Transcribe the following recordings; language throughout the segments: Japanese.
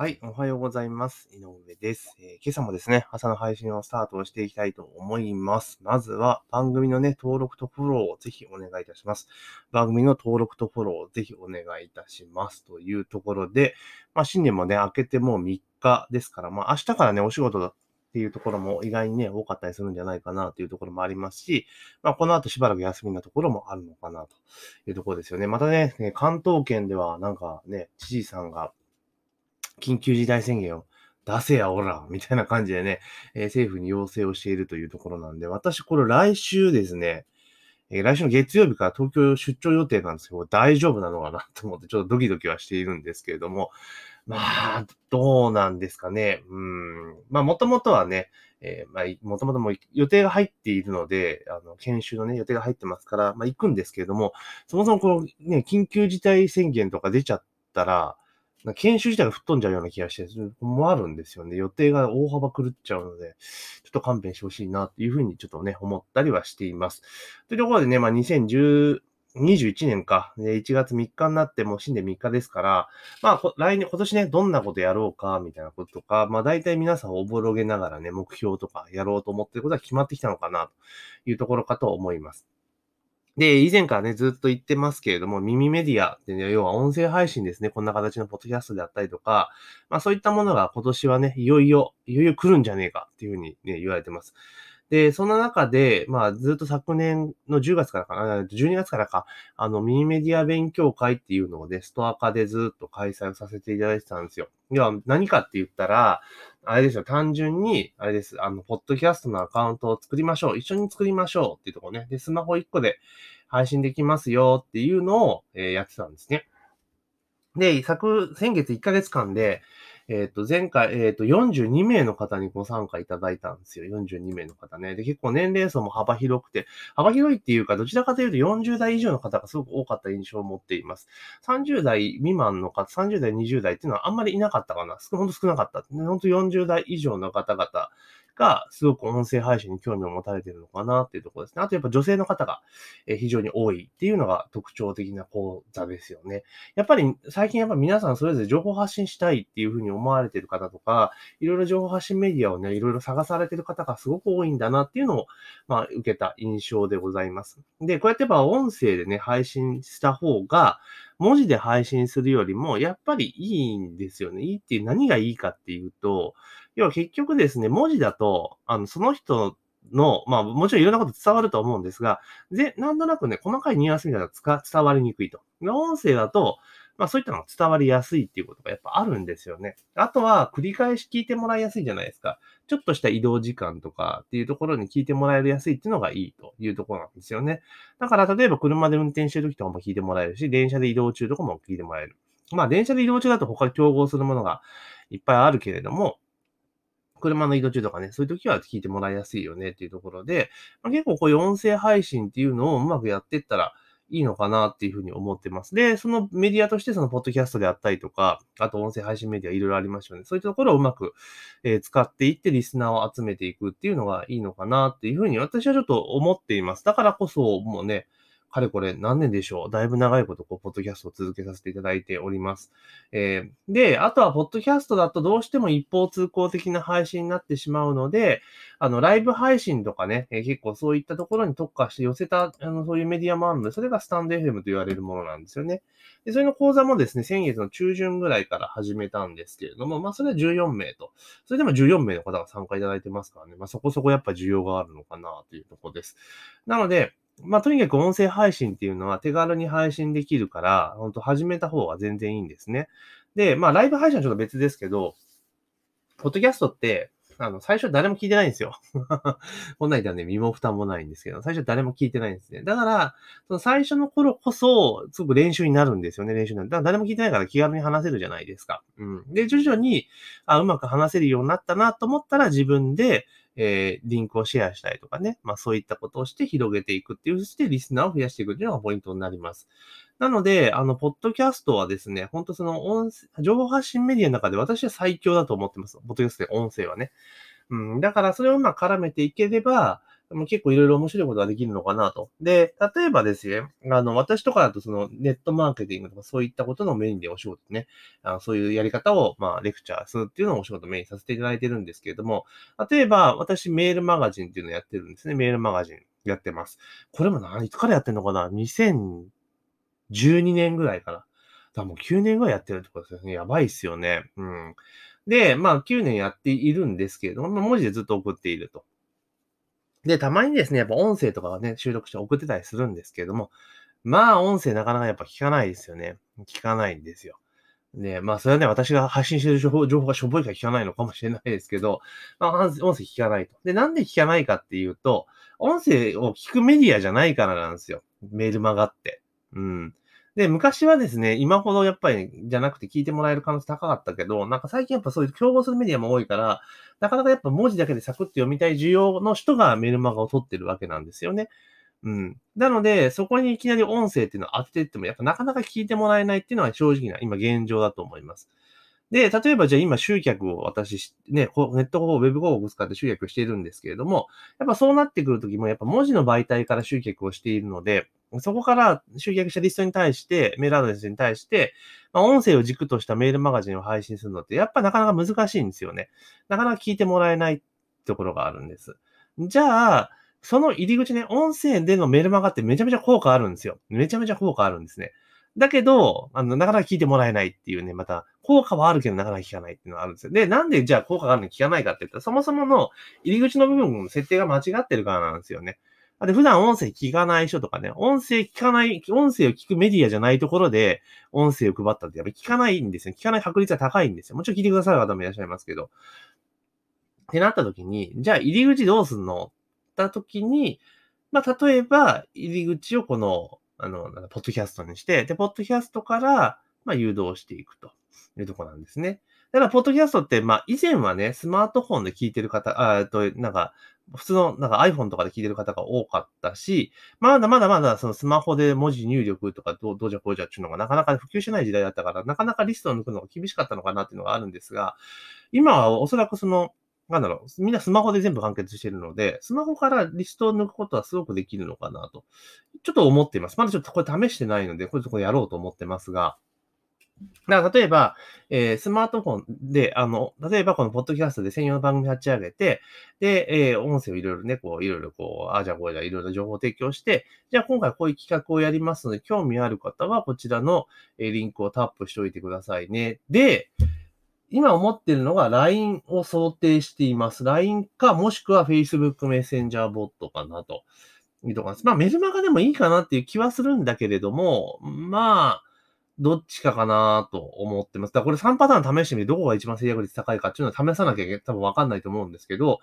はい、おはようございます。井上です、えー今朝もですね、朝の配信をスタートしていきたいと思います。まずは番組のね、登録とフォローをぜひお願いいたします。番組の登録とフォローをぜひお願いいたします。というところで、まあ新年もね、明けてもう3日ですから、まあ明日からね、お仕事だっていうところも意外にね、多かったりするんじゃないかなというところもありますし、まあこの後しばらく休みなところもあるのかなというところですよね。またね、ね関東圏ではなんかね、知事さんが緊急事態宣言を出せやおら、みたいな感じでね、えー政府に要請をしているというところなんで、私これ来週ですね、えー来週の月曜日から東京出張予定なんですけど、大丈夫なのかなと思ってちょっとドキドキはしているんですけれども、まあ、どうなんですかね。うん。まあ、もともとはね、えーまあ、もともとも予定が入っているので、あの、研修のね、予定が入ってますから、まあ、行くんですけれども、そもそもこのね、緊急事態宣言とか出ちゃったら、研修自体が吹っ飛んじゃうような気がして、もあるんですよね。予定が大幅狂っちゃうので、ちょっと勘弁してほしいなっていうふうにちょっとね、思ったりはしています。というところでね、まあ2010、21年か、で1月3日になってもう新年3日ですから、まあ来年、今年ね、どんなことやろうか、みたいなこととか、まあ大体皆さんおぼろげながらね、目標とかやろうと思ってることは決まってきたのかな、というところかと思います。で、以前からね、ずっと言ってますけれども、耳メディアっていうのは、要は音声配信ですね。こんな形のポッドキャストであったりとか、まあそういったものが今年はね、いよいよ、いよいよ来るんじゃねえかっていうふうにね、言われてます。で、そんな中で、まあずっと昨年の10月からかな、12月からか、あの、ミニメディア勉強会っていうのをね、ストア化でずっと開催をさせていただいてたんですよ。要は何かって言ったら、あれですよ、単純に、あれです、あの、ポッドキャストのアカウントを作りましょう。一緒に作りましょうっていうところね。で、スマホ1個で配信できますよっていうのを、えーやってたんですね。で、昨、先月1ヶ月間で、えっ、と、前回、えっ、と、42名の方にご参加いただいたんですよ。42名の方ね。で、結構年齢層も幅広くて、幅広いっていうか、どちらかというと40代以上の方がすごく多かった印象を持っています。30代未満の方、30代、20代っていうのはあんまりいなかったかな。ほんと少なかった。ほんと40代以上の方々が、すごく音声配信に興味を持たれているのかなっていうところですね。あとやっぱ女性の方が非常に多いっていうのが特徴的な講座ですよね。やっぱり最近やっぱ皆さんそれぞれ情報発信したいっていうふうに思われている方とか、いろいろ情報発信メディアをね、いろいろ探されている方がすごく多いんだなっていうのを、まあ、受けた印象でございます。で、こうやってやっぱ音声でね、配信した方が、文字で配信するよりも、やっぱりいいんですよね。いいっていう、何がいいかっていうと、要は結局ですね、文字だと、あの、その人の、まあ、もちろんいろんなこと伝わると思うんですが、で、なんとなくね、細かいニュアンスみたいなのが伝わりにくいと。で音声だと、まあそういったのが伝わりやすいっていうことがやっぱあるんですよね。あとは、繰り返し聞いてもらいやすいじゃないですか。ちょっとした移動時間とかっていうところに聞いてもらえるやすいっていうのがいいというところなんですよね。だから、例えば車で運転してる時とかも聞いてもらえるし、電車で移動中とかも聞いてもらえる。まあ、電車で移動中だと他に競合するものがいっぱいあるけれども、車の移動中とかね、そういう時は聞いてもらいやすいよねっていうところで、まあ、結構こういう音声配信っていうのをうまくやってったらいいのかなっていうふうに思ってます。で、そのメディアとしてそのポッドキャストであったりとか、あと音声配信メディアいろいろありますよね。そういったところをうまく、えー使っていってリスナーを集めていくっていうのがいいのかなっていうふうに私はちょっと思っています。だからこそもうね、かれこれ何年でしょう。だいぶ長いこと、こう、ポッドキャストを続けさせていただいております。えーで、あとは、ポッドキャストだとどうしても一方通行的な配信になってしまうので、あの、ライブ配信とかね、えー結構そういったところに特化して寄せた、あの、そういうメディアもあるので、それがスタンド FM と言われるものなんですよね。で、それの講座もですね、先月の中旬ぐらいから始めたんですけれども、まあ、それは14名と。それでも14名の方が参加いただいてますからね、まあ、そこそこやっぱ需要があるのかなというところです。なので、まあ、とにかく音声配信っていうのは手軽に配信できるから、本当始めた方が全然いいんですね。で、まあ、ライブ配信はちょっと別ですけど、ポッドキャストって、あの、最初誰も聞いてないんですよ。こんなん言ったね、身も蓋もないんですけど、最初誰も聞いてないんですね。だから、その最初の頃こそ、すごく練習になるんですよね、練習になる。だから誰も聞いてないから気軽に話せるじゃないですか。うん。で、徐々に、あ、うまく話せるようになったなと思ったら自分で、えーリンクをシェアしたりとかね、まあそういったことをして広げていくっていう、そしてリスナーを増やしていくっていうのがポイントになります。なので、あの、ポッドキャストはですね、本当その音声、情報発信メディアの中で私は最強だと思ってます。ポッドキャストで音声はね。うん、だからそれをまあ絡めていければ、もう結構いろいろ面白いことができるのかなと。で、例えばですね、あの、私とかだとそのネットマーケティングとかそういったことのメインでお仕事ね、あそういうやり方を、まあ、レクチャーするっていうのをお仕事メインさせていただいてるんですけれども、例えば、私メールマガジンっていうのをやってるんですね。メールマガジンやってます。これも何、いつからやってんのかな ?2012 年ぐらいかな。だからもう9年ぐらいやってるってことですね。やばいっすよね。うん。で、まあ9年やっているんですけれども、文字でずっと送っていると。で、たまにですね、やっぱ音声とかはね、収録して送ってたりするんですけれども、まあ音声なかなかやっぱ聞かないですよね。聞かないんですよ。で、まあそれはね、私が発信してる情報情報がしょぼいから聞かないのかもしれないですけど、まあ音声聞かないと。で、なんで聞かないかっていうと、音声を聞くメディアじゃないからなんですよ。メールマガって。うん。で、昔はですね、今ほどやっぱりじゃなくて聞いてもらえる可能性高かったけど、なんか最近やっぱそういう競合するメディアも多いから、なかなかやっぱ文字だけでサクッと読みたい需要の人がメルマガを取ってるわけなんですよね。うん。なので、そこにいきなり音声っていうのを当てていっても、やっぱなかなか聞いてもらえないっていうのは正直な今現状だと思います。で、例えばじゃあ今集客を私、ね、ネット広告、ウェブ広告を使って集客しているんですけれども、やっぱそうなってくるときも、やっぱ文字の媒体から集客をしているので、そこから集客したリストに対して、メールアドレスに対して、まあ、音声を軸としたメールマガジンを配信するのって、やっぱなかなか難しいんですよね。なかなか聞いてもらえないところがあるんです。じゃあ、その入り口ね、音声でのメールマガってめちゃめちゃ効果あるんですよ。めちゃめちゃ効果あるんですね。だけど、あの、なかなか聞いてもらえないっていうね、また、効果はあるけどなかなか聞かないっていうのがあるんですよ。で、なんでじゃあ効果があるのに聞かないかって言ったら、そもそもの入り口の部分の設定が間違ってるからなんですよね。で、普段音声聞かない人とかね、音声聞かない、音声を聞くメディアじゃないところで、音声を配ったってやっぱり聞かないんですよ。聞かない確率は高いんですよ。もちろん聞いてくださる方もいらっしゃいますけど。ってなった時に、じゃあ入り口どうすんの？った時に、まあ、例えば、入り口をこの、あの、ポッドキャストにして、で、ポッドキャストから、まあ、誘導していくというとこなんですね。だから、ポッドキャストって、まあ、以前はね、スマートフォンで聞いてる方、あと、なんか、普通の、なんか iPhone とかで聞いてる方が多かったし、まだまだまだそのスマホで文字入力とかどうじゃこうじゃっていうのがなかなか普及しない時代だったから、なかなかリストを抜くのが厳しかったのかなっていうのがあるんですが、今はおそらくその、なんだろう、みんなスマホで全部完結してるので、スマホからリストを抜くことはすごくできるのかなと、ちょっと思っています。まだちょっとこれ試してないので、これちょっとやろうと思ってますが、だから例えば、えー、スマートフォンで、あの、例えばこのポッドキャストで専用の番組立ち上げて、で、えー、音声をいろいろね、こう、いろいろこう、あじゃあこうじゃいろいろ情報提供して、じゃあ今回こういう企画をやりますので、興味ある方はこちらの、えー、リンクをタップしておいてくださいね。で、今思ってるのが LINE を想定しています。LINE か、もしくは Facebook メッセンジャーボットかなと。いうところです。まあ、メルマガでもいいかなっていう気はするんだけれども、まあ、どっちかかなと思ってます。だからこれ3パターン試してみてどこが一番制約率高いかっていうのは試さなきゃ多分わかんないと思うんですけど、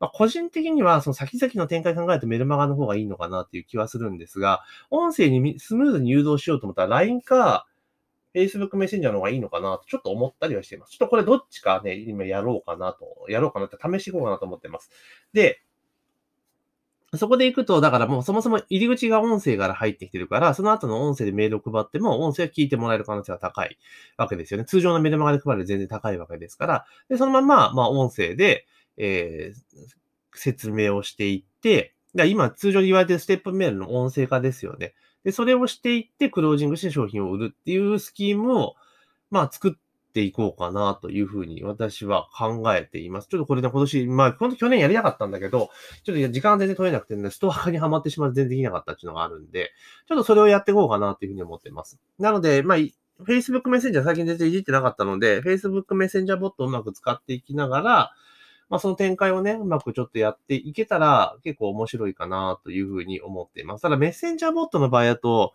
まあ、個人的にはその先々の展開考えるとメルマガの方がいいのかなっていう気はするんですが、音声にスムーズに誘導しようと思ったら LINE か Facebook メッセンジャーの方がいいのかなとちょっと思ったりはしています。ちょっとこれどっちかね、今やろうかなと、やろうかなって試していこうかなと思ってます。で、そこで行くと、だからもうそもそも入り口が音声から入ってきてるから、その後の音声でメールを配っても、音声は聞いてもらえる可能性が高いわけですよね。通常のメルマガで配る全然高いわけですから、で、そのまま、まあ音声で、えー、説明をしていって、今通常に言われてるステップメールの音声化ですよね。で、それをしていって、クロージングして商品を売るっていうスキームを、まあ作っていこうかなというふうに私は考えています。ちょっとこれね、今年、まあ、去年やりたかったんだけど、ちょっと時間全然取れなくてね、ストアにはまってしまって全然できなかったっていうのがあるんで、ちょっとそれをやっていこうかなというふうに思っています。なので、まあ、Facebook メッセンジャー最近全然いじってなかったので、Facebook メッセンジャーボットをうまく使っていきながら、まあ、その展開をね、うまくちょっとやっていけたら結構面白いかなというふうに思っています。ただメッセンジャーボットの場合だと、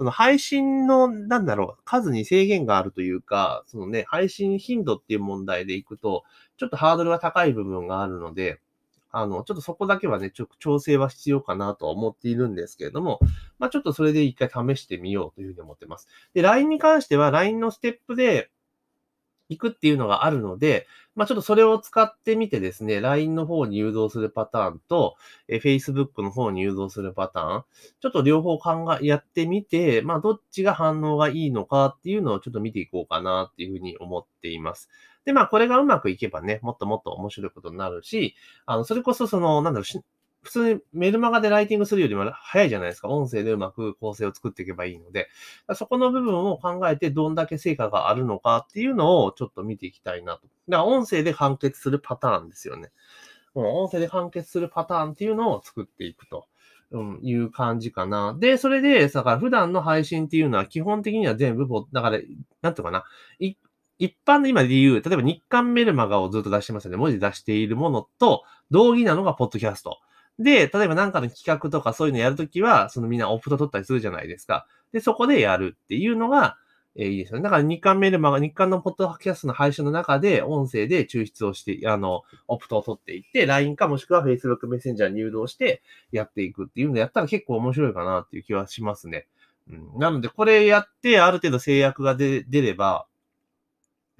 その配信の、なんだろう、数に制限があるというか、そのね、配信頻度っていう問題でいくと、ちょっとハードルが高い部分があるので、あの、ちょっとそこだけはね、ちょっと調整は必要かなとは思っているんですけれども、まあちょっとそれで一回試してみようというふうに思ってます。で、LINE に関しては LINE のステップで、行くっていうのがあるので、まあ、ちょっとそれを使ってみてですね、LINE の方に誘導するパターンと、え Facebook の方に誘導するパターン、ちょっと両方考え、やってみて、まあ、どっちが反応がいいのかっていうのをちょっと見ていこうかなっていうふうに思っています。で、まあ、これがうまくいけばね、もっともっと面白いことになるし、あの、それこそその、なんだろう、普通にメルマガでライティングするよりも早いじゃないですか。音声でうまく構成を作っていけばいいので、そこの部分を考えてどんだけ成果があるのかっていうのをちょっと見ていきたいなと。だから音声で完結するパターンですよね。うん音声で完結するパターンっていうのを作っていくと。うん、いう感じかな。で、それで、だから普段の配信っていうのは基本的には全部、だから、なんていうかな。一般の今で言う、例えば日刊メルマガをずっと出してますよね。文字出しているものと、同義なのがポッドキャスト。で、例えば何かの企画とかそういうのやるときは、そのみんなオプト取ったりするじゃないですか。で、そこでやるっていうのが、えー、いいですよね。だから日刊メルマガ、日刊のポッドキャストの配信の中で、音声で抽出をして、あの、オプトを取っていって、LINE かもしくは Facebook メッセンジャーに誘導してやっていくっていうのをやったら結構面白いかなっていう気はしますね。うん、なので、これやって、ある程度制約が出れば、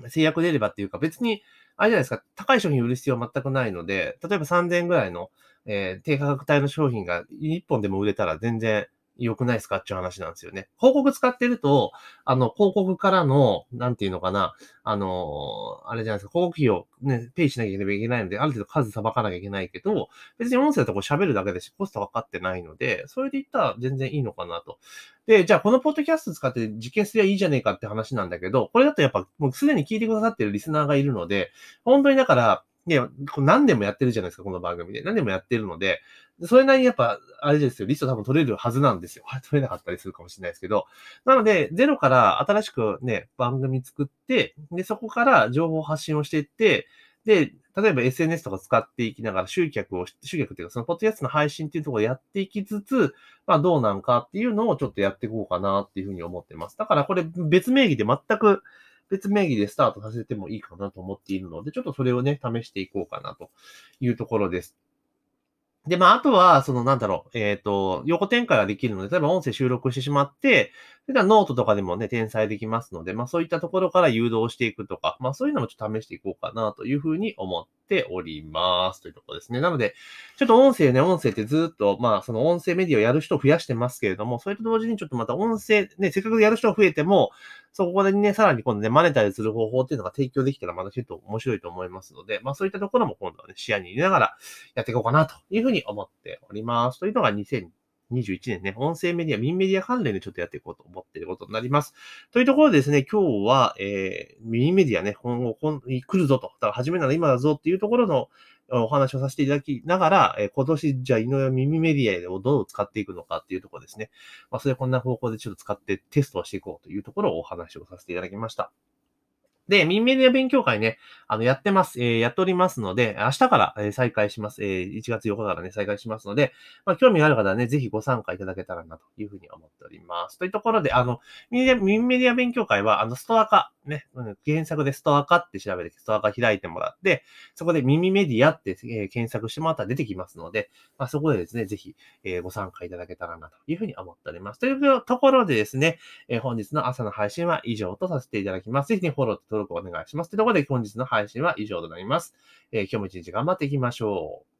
制約出ればっていうか、別に、あれじゃないですか、高い商品売る必要は全くないので、例えば3000円ぐらいの、えー、低価格帯の商品が1本でも売れたら全然良くないですか？っていう話なんですよね。広告使ってると、あの、広告からの、なんていうのかな、あの、あれじゃないですか、広告費をね、ペイしなきゃいけないので、ある程度数さばかなきゃいけないけど、別に音声とこう喋るだけでし、コストかかってないので、それで言ったら全然いいのかなと。で、じゃあこのポッドキャスト使って実験すりゃいいじゃねえかって話なんだけど、これだとやっぱもうすでに聞いてくださってるリスナーがいるので、本当にだから、いや、何年もやってるじゃないですか、この番組で。何年もやってるので、それなりにやっぱ、あれですよ、リスト多分取れるはずなんですよ。取れなかったりするかもしれないですけど。なので、ゼロから新しくね、番組作って、で、そこから情報発信をしていって、で、例えば SNS とか使っていきながら集客を、集客っていうか、そのポッドキャストの配信っていうところをやっていきつつ、まあどうなんかっていうのをちょっとやっていこうかなっていうふうに思ってます。だからこれ別名義で全く別名義でスタートさせてもいいかなと思っているので、ちょっとそれをね、試していこうかなというところです。で、まあ、あとは、その、なんだろう、えっ、ー、と、横展開ができるので、例えば音声収録してしまって、それからノートとかでもね、転載できますので、まあ、そういったところから誘導していくとか、まあ、そういうのもちょっと試していこうかなというふうに思っております。というところですね。なので、ちょっと音声ね、音声ってずっと、まあ、その音声メディアをやる人を増やしてますけれども、それと同時にちょっとまた音声、ね、せっかくやる人が増えても、そこでね、さらに今度ね、マネタイズする方法っていうのが提供できたらまたちょっと面白いと思いますので、まあそういったところも今度はね、視野に入れながらやっていこうかなというふうに思っております。というのが2021年ね、音声メディア、ミンメディア関連でちょっとやっていこうと思っていることになります。というところでですね、今日は、えー、ミンメディアね、今後、今来るぞと。だから始めなら今だぞっていうところの、お話をさせていただきながら、え今年、じゃあ、井上耳メディアをどう使っていくのかっていうところですね。まあ、それこんな方向でちょっと使ってテストをしていこうというところをお話をさせていただきました。で、ミンメディア勉強会ね、あの、やってます。えー、やっておりますので、明日から、え再開します。えー、1月8日からね、再開しますので、まあ、興味がある方はね、ぜひご参加いただけたらなというふうに思っております。というところで、あの、ミンメディア勉強会は、あの、ストア化、ね、検索でストア化って調べて、ストア化開いてもらって、そこで耳メディアって、え、検索してもらったら出てきますので、まあ、そこでですね、ぜひ、え、ご参加いただけたらなというふうに思っております。というところでですね、え、本日の朝の配信は以上とさせていただきます。ぜひね、フォローと登録お願いします。というところで本日の配信は以上となります。え、今日も一日頑張っていきましょう。